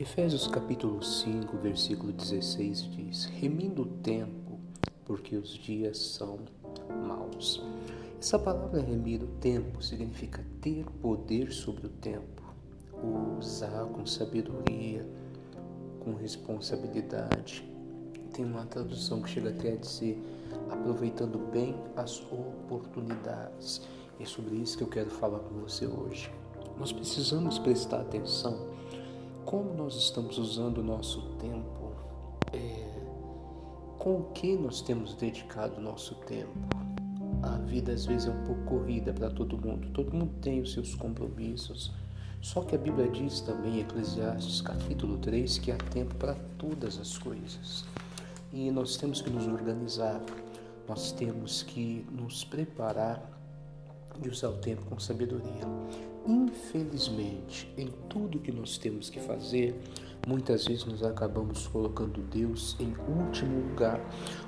Efésios capítulo 5, versículo 16 diz: Remindo o tempo, porque os dias são maus. Essa palavra remir o tempo significa ter poder sobre o tempo, usar com sabedoria, com responsabilidade. Tem uma tradução que chega até a dizer aproveitando bem as oportunidades. É sobre isso que eu quero falar com você hoje. Nós precisamos prestar atenção como nós estamos usando o nosso tempo, é, com o que nós temos dedicado o nosso tempo. A vida às vezes é um pouco corrida para todo mundo, todo mundo tem os seus compromissos. Só que a Bíblia diz também, em Eclesiastes capítulo 3, que há tempo para todas as coisas. E nós temos que nos organizar, nós temos que nos preparar e usar o tempo com sabedoria. Infelizmente, em tudo que nós temos que fazer, muitas vezes nós acabamos colocando Deus em último lugar,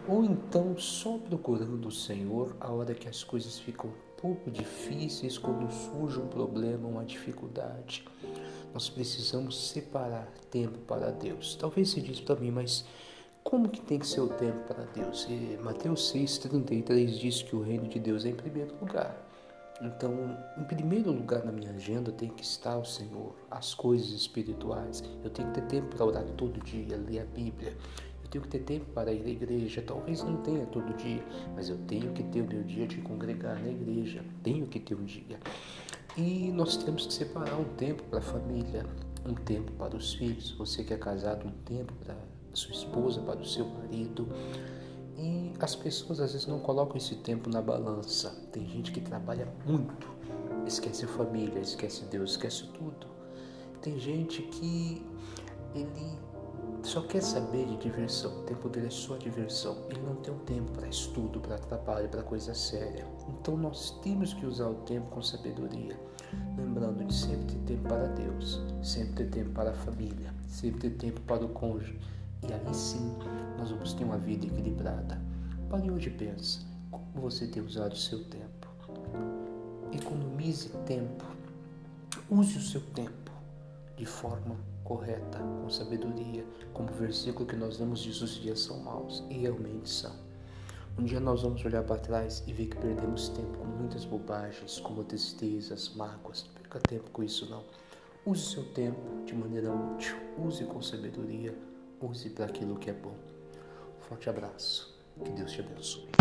ou então só procurando o Senhor a hora que as coisas ficam um pouco difíceis, quando surge um problema, uma dificuldade. Nós precisamos separar tempo para Deus. Talvez se diz para mim, mas como que tem que ser o tempo para Deus? E Mateus 6,33 diz que o reino de Deus é em primeiro lugar. Então, em primeiro lugar na minha agenda tem que estar o Senhor, as coisas espirituais. Eu tenho que ter tempo para orar todo dia, ler a Bíblia. Eu tenho que ter tempo para ir à igreja. Talvez não tenha todo dia, mas eu tenho que ter o meu dia de congregar na igreja. Tenho que ter um dia. E nós temos que separar um tempo para a família, um tempo para os filhos. Você que é casado, um tempo para sua esposa, para o seu marido e as pessoas às vezes não colocam esse tempo na balança. Tem gente que trabalha muito, esquece família, esquece Deus, esquece tudo. Tem gente que ele só quer saber de diversão, o tempo dele é só diversão. Ele não tem um tempo para estudo, para trabalho, para coisa séria. Então nós temos que usar o tempo com sabedoria, lembrando de sempre ter tempo para Deus, sempre ter tempo para a família, sempre ter tempo para o cônjuge e aí sim nós vamos ter uma vida equilibrada. Pare hoje e pense como você tem usado o seu tempo. Economize tempo. Use o seu tempo de forma correta, com sabedoria, como o versículo que nós lemos diz: os dias são maus, e realmente são. Um dia nós vamos olhar para trás e ver que perdemos tempo com muitas bobagens, como tristezas, mágoas. Não perca tempo com isso, não. Use seu tempo de maneira útil, use com sabedoria, use para aquilo que é bom. Forte abraço. Que Deus te abençoe.